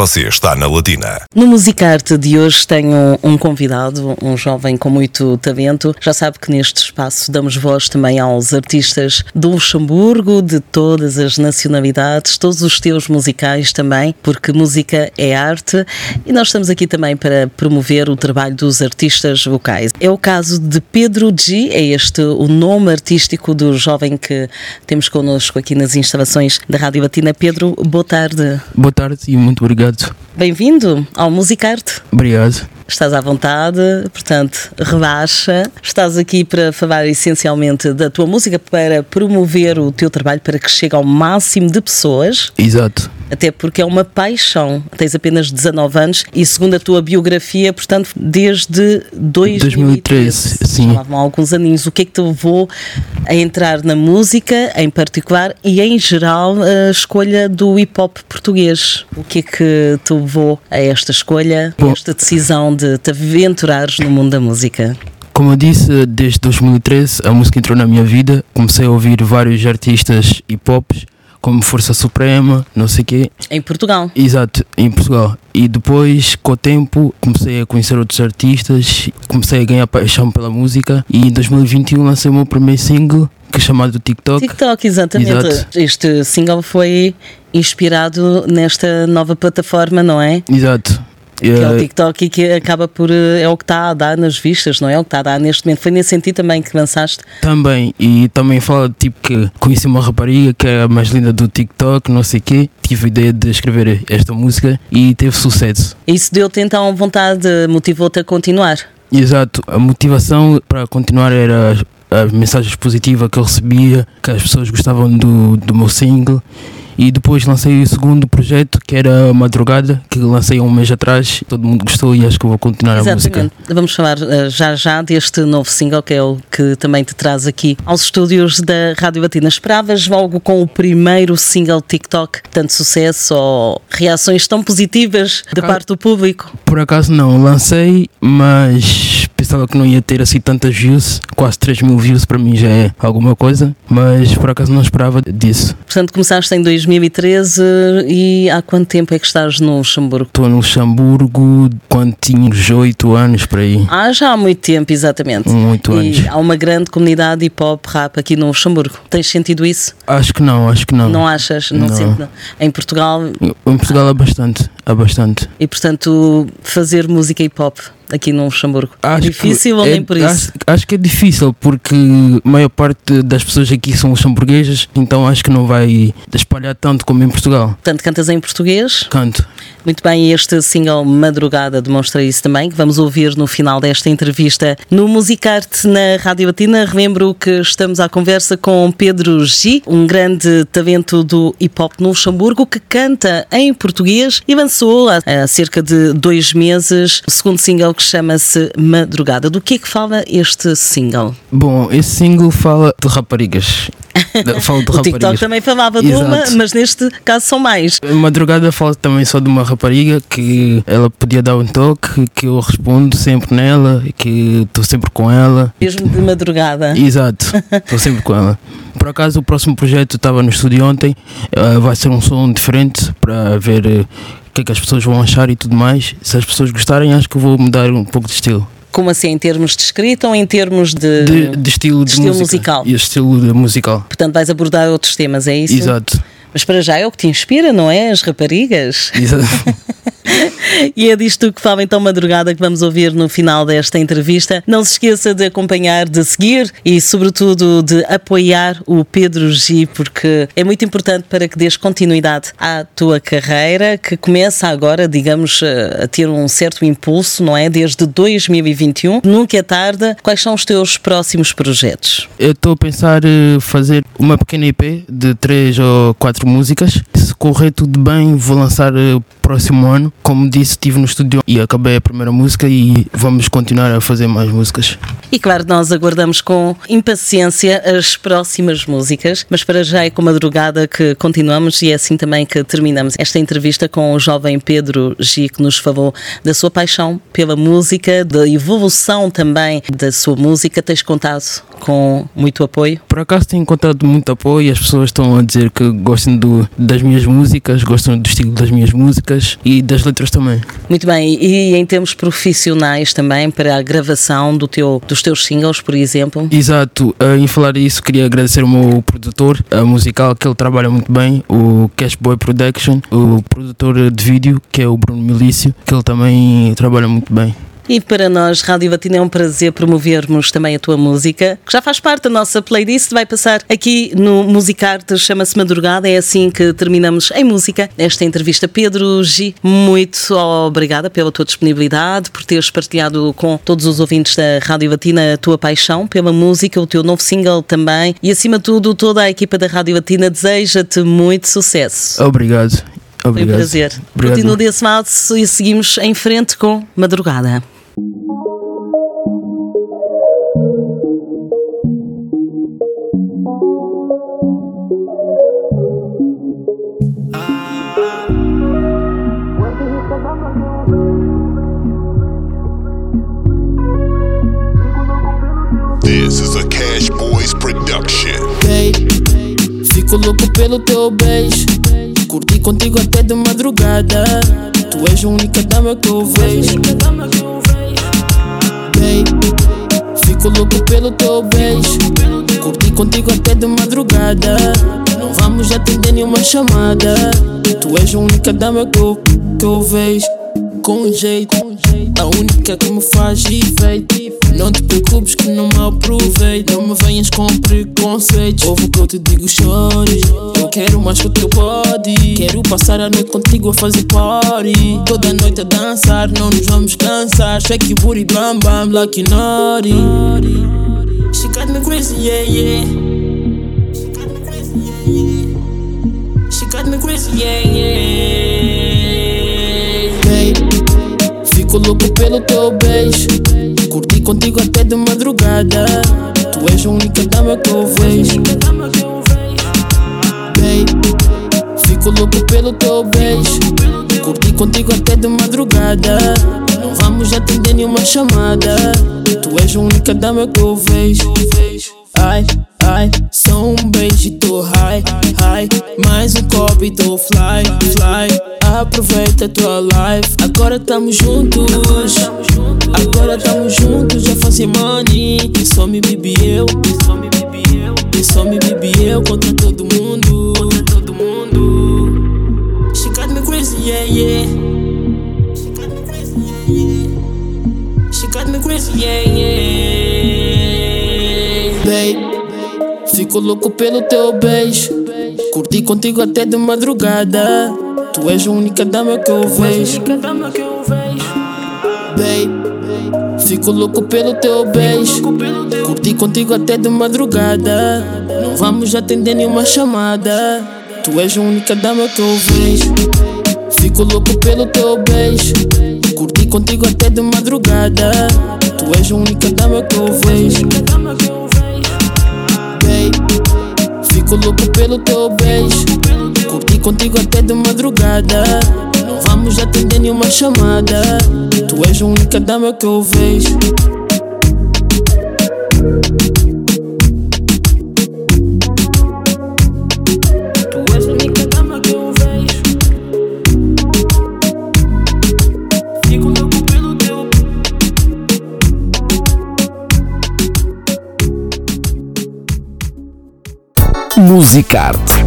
Você está na Latina. No Musicarte de hoje tenho um convidado, um jovem com muito talento. Já sabe que neste espaço damos voz também aos artistas do Luxemburgo, de todas as nacionalidades, todos os estilos musicais também, porque música é arte e nós estamos aqui também para promover o trabalho dos artistas vocais. É o caso de Pedro G, é este o nome artístico do jovem que temos connosco aqui nas instalações da Rádio Latina. Pedro, boa tarde. Boa tarde e muito obrigado. Good. Bem-vindo ao Musicarte. Obrigado. Estás à vontade, portanto, relaxa. Estás aqui para falar essencialmente da tua música, para promover o teu trabalho, para que chegue ao máximo de pessoas. Exato. Até porque é uma paixão. Tens apenas 19 anos e, segundo a tua biografia, portanto, desde 2013. 2013, sim. Há alguns aninhos. O que é que te levou a entrar na música, em particular, e em geral, a escolha do hip hop português? O que é que te levou a esta escolha, a esta decisão de te aventurares no mundo da música? Como eu disse, desde 2013 a música entrou na minha vida. Comecei a ouvir vários artistas hip hops, como Força Suprema, não sei o quê. Em Portugal. Exato, em Portugal. E depois, com o tempo, comecei a conhecer outros artistas, comecei a ganhar paixão pela música. E em 2021 lancei o meu primeiro single, que é chamado TikTok. TikTok, exatamente. Exato. Este single foi inspirado nesta nova plataforma, não é? Exato. Que é o Eh, TikTok e que acaba por. eh, É o que está a dar nas vistas, não é? O que está a dar neste momento. Foi nesse sentido também que lançaste. Também, e também fala tipo que conheci uma rapariga que é a mais linda do TikTok, não sei o quê. Tive a ideia de escrever esta música e teve sucesso. Isso deu-te então vontade, motivou-te a continuar. Exato, a motivação para continuar era as mensagens positivas que eu recebia, que as pessoas gostavam do, do meu single. E depois lancei o segundo projeto, que era Madrugada, que lancei há um mês atrás. Todo mundo gostou e acho que vou continuar a música. Exatamente. Vamos falar eh, já já deste novo single, que é o que também te traz aqui aos estúdios da Rádio Batina. Esperavas logo com o primeiro single TikTok tanto sucesso ou reações tão positivas da parte do público? Por acaso não, lancei, mas pensava que não ia ter assim tantas views. Quase 3 mil views para mim já é alguma coisa, mas por acaso não esperava disso. Portanto, começaste em 2013 e há quanto tempo é que estás no Luxemburgo? Estou no Luxemburgo quando tinha uns 8 anos por aí. Ah, já há muito tempo, exatamente. Muito e anos. há uma grande comunidade hip hop rap aqui no Luxemburgo. Tens sentido isso? Acho que não, acho que não. Não achas? Não, Não. não. Em Portugal, Em Portugal há bastante, há bastante. e portanto, fazer música hip hop aqui no Luxemburgo. é Acho que difícil ou é- nem por isso? Acho, acho que é difícil porque a maior parte das pessoas aqui são luxemburguesas, então acho que não vai espalhar tanto como em Portugal. Portanto, cantas em português. Canto. Muito bem, este single Madrugada demonstra isso também, que vamos ouvir no final desta entrevista no Musicarte na Rádio Latina. Relembro que estamos à conversa com Pedro G, um grande talento do hip hop no Luxemburgo, que canta em português e lançou há, há cerca de dois meses o segundo single que chama-se Madrugada. Do que é que fala este single? Bom, esse single fala de raparigas. Fala de o TikTok raparigas. também falava de uma, mas neste caso são mais. Madrugada fala também só de uma rapariga que ela podia dar um toque, que eu respondo sempre nela, que estou sempre com ela. Mesmo de madrugada. Exato, estou sempre com ela. Por acaso o próximo projeto estava no estúdio ontem, eh, vai ser um som diferente para ver eh, o que é que as pessoas vão achar e tudo mais. Se as pessoas gostarem, acho que vou mudar um pouco de estilo. Como assim, em termos de escrita ou em termos de. De, de estilo de, estilo musical. E estilo musical. Portanto, vais abordar outros temas, é isso? Exato. Mas para já é o que te inspira, não é? As raparigas. Exato. E é disto que fala então madrugada que vamos ouvir no final desta entrevista. Não se esqueça de acompanhar, de seguir e, sobretudo, de apoiar o Pedro G, porque é muito importante para que dês continuidade à tua carreira, que começa agora, digamos, a ter um certo impulso, não é? Desde 2021. Nunca é tarde. Quais são os teus próximos projetos? Eu estou a pensar eh, fazer uma pequena EP de três ou quatro músicas. Se correr tudo bem, vou lançar eh, próximo ano. Como disse, estive no estúdio e acabei a primeira música e vamos continuar a fazer mais músicas. E claro, nós aguardamos com impaciência as próximas músicas, mas para já é com madrugada que continuamos e é assim também que terminamos esta entrevista com o jovem Pedro G, que nos falou da sua paixão pela música, da evolução também da sua música. Tens contado com muito apoio? Por acaso tenho encontrado muito apoio, as pessoas estão a dizer que gostam do, das minhas músicas, gostam do estilo das minhas músicas músicas e das letras também. Muito bem, e em termos profissionais também, para a gravação do teu, dos teus singles, por exemplo? Exato, uh, em falar isso, queria agradecer o meu produtor uh, musical, que ele trabalha muito bem, o Cashboy Production, o produtor de vídeo, que é o Bruno Milício, que ele também trabalha muito bem. E para nós, Rádio Batina, é um prazer promovermos também a tua música, que já faz parte da nossa playlist, vai passar aqui no Musicarte, chama-se Madrugada, é assim que terminamos em música esta entrevista. Pedro G, muito obrigada pela tua disponibilidade, por teres partilhado com todos os ouvintes da Rádio Batina a tua paixão pela música, o teu novo single também, e acima de tudo, toda a equipa da Rádio Batina deseja-te muito sucesso. Obrigado. Obrigado. Foi um prazer. Obrigado. Continua desse lado e seguimos em frente com Madrugada. This is a Cash Boys production. Hey, fico louco pelo teu beijo. Curti contigo até de madrugada. Tu és a única dama que eu vejo. Hey, fico louco pelo teu beijo. Curti contigo até de madrugada. Não vamos atender nenhuma chamada. Tu és a única dama que eu, que eu vejo. Com jeito, a única que me faz efeito. Não te preocupes que não me aproveito. Não me venhas com preconceitos. Ouve o que eu te digo, chore. Eu quero mais que o teu body. Quero passar a noite contigo a fazer party. Toda noite a dançar, não nos vamos cansar. Shake your booty, bam bam, like naughty. She got me crazy, yeah, yeah. She got me crazy, yeah, yeah. Hey, fico louco pelo teu beijo. Curti contigo até de madrugada. Tu és a única dama que eu vejo. Hey, fico louco pelo teu beijo. Curti contigo até de madrugada. Não vamos atender nenhuma chamada. Tu és a única dama que eu vejo. Ai, ai, só um beijo e tô high, high. Mais um copo e tô fly, fly. Aproveita tua life, agora tamo juntos. Agora tamo juntos, já fazem money. E só me bebi eu, e só me bebi eu contra todo mundo. Contra todo mundo. She got me crazy, yeah, yeah. She got me crazy, yeah, yeah. She got me crazy, yeah, yeah. Babe, fico louco pelo teu beijo. Curti contigo até de madrugada. Tu és a única dama que eu vejo. Babe, fico louco pelo teu beijo. Curti contigo até de madrugada. Não vamos atender nenhuma chamada. Tu és a única dama que eu vejo. Fico louco pelo teu beijo. Curti contigo até de madrugada. Tu és a única dama que eu vejo. Babe, fico louco pelo teu beijo. Curti contigo até de madrugada. Não vamos atender nenhuma chamada. Tu és a única dama que eu vejo. Tu és a única dama que eu vejo. Fico louco pelo teu Musicarte